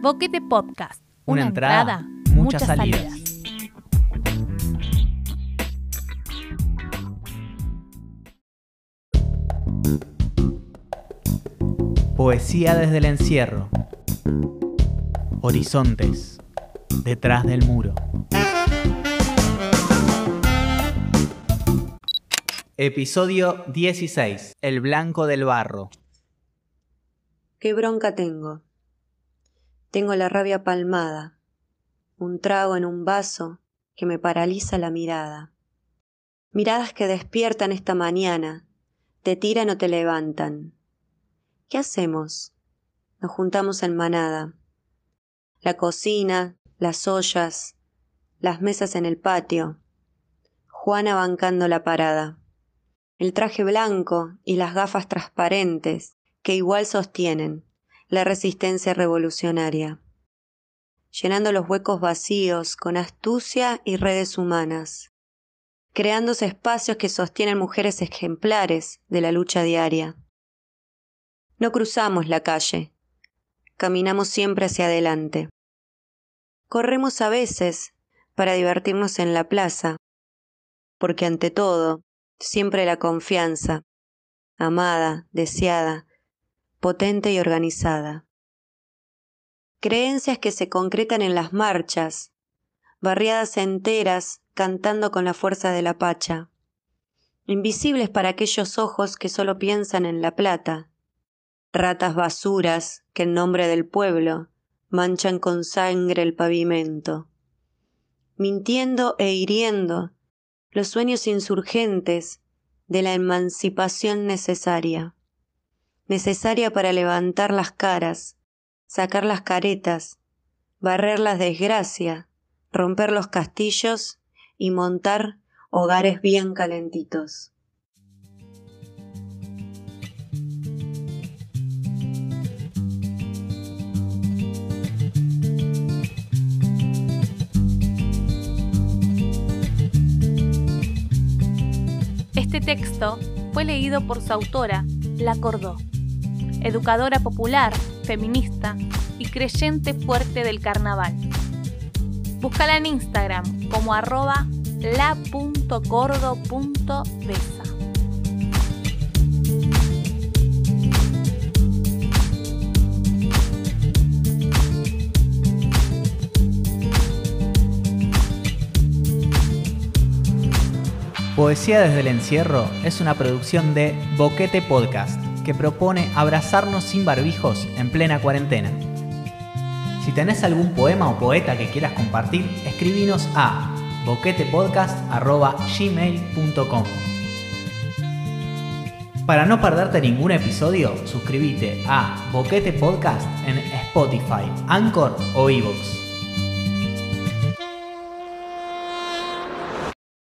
Boquete Podcast. Una Una, entrada, entrada, muchas muchas salidas. salidas. Poesía desde el encierro. Horizontes. Detrás del muro. Episodio 16. El blanco del barro. Qué bronca tengo. Tengo la rabia palmada, un trago en un vaso que me paraliza la mirada. Miradas que despiertan esta mañana, te tiran o te levantan. ¿Qué hacemos? Nos juntamos en manada. La cocina, las ollas, las mesas en el patio. Juana bancando la parada. El traje blanco y las gafas transparentes que igual sostienen la resistencia revolucionaria, llenando los huecos vacíos con astucia y redes humanas, creándose espacios que sostienen mujeres ejemplares de la lucha diaria. No cruzamos la calle, caminamos siempre hacia adelante. Corremos a veces para divertirnos en la plaza, porque ante todo, siempre la confianza, amada, deseada, potente y organizada. Creencias que se concretan en las marchas, barriadas enteras cantando con la fuerza de la pacha, invisibles para aquellos ojos que solo piensan en la plata, ratas basuras que en nombre del pueblo manchan con sangre el pavimento, mintiendo e hiriendo los sueños insurgentes de la emancipación necesaria necesaria para levantar las caras, sacar las caretas, barrer las desgracias, romper los castillos y montar hogares bien calentitos. Este texto fue leído por su autora, La Cordó, educadora popular, feminista y creyente fuerte del carnaval. Búscala en Instagram como arroba la.cordo.besa. Poesía desde el encierro es una producción de Boquete Podcast que propone abrazarnos sin barbijos en plena cuarentena. Si tenés algún poema o poeta que quieras compartir, escribinos a boquetepodcast.gmail.com Para no perderte ningún episodio, suscríbete a Boquete Podcast en Spotify, Anchor o Evox.